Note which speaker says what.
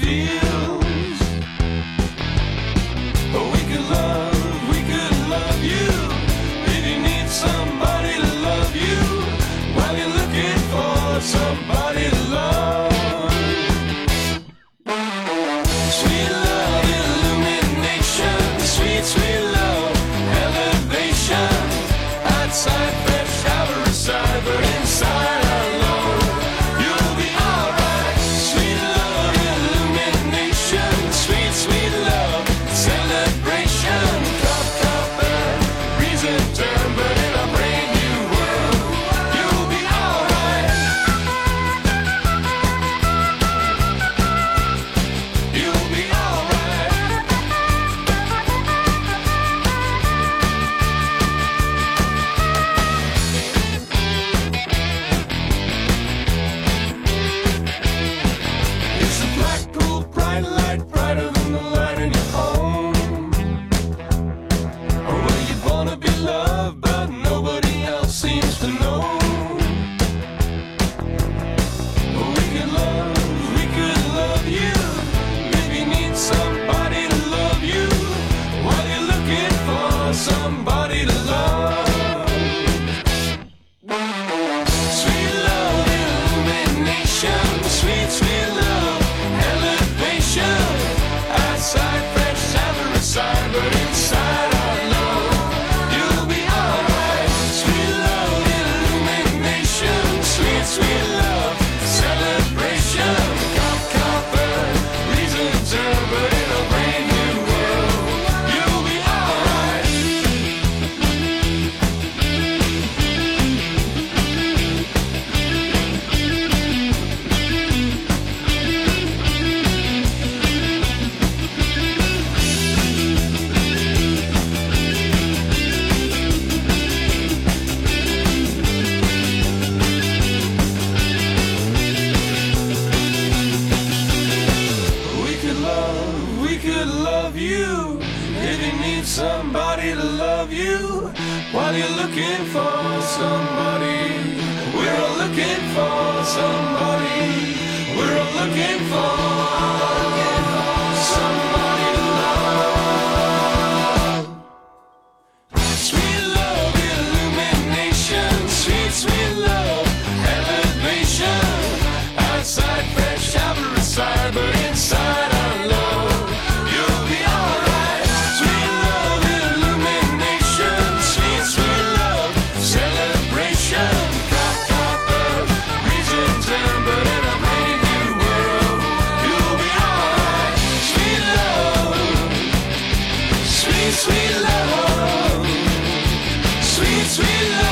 Speaker 1: viu. somebody to love you while you're looking for somebody. We're all looking for somebody. We're all looking for. me.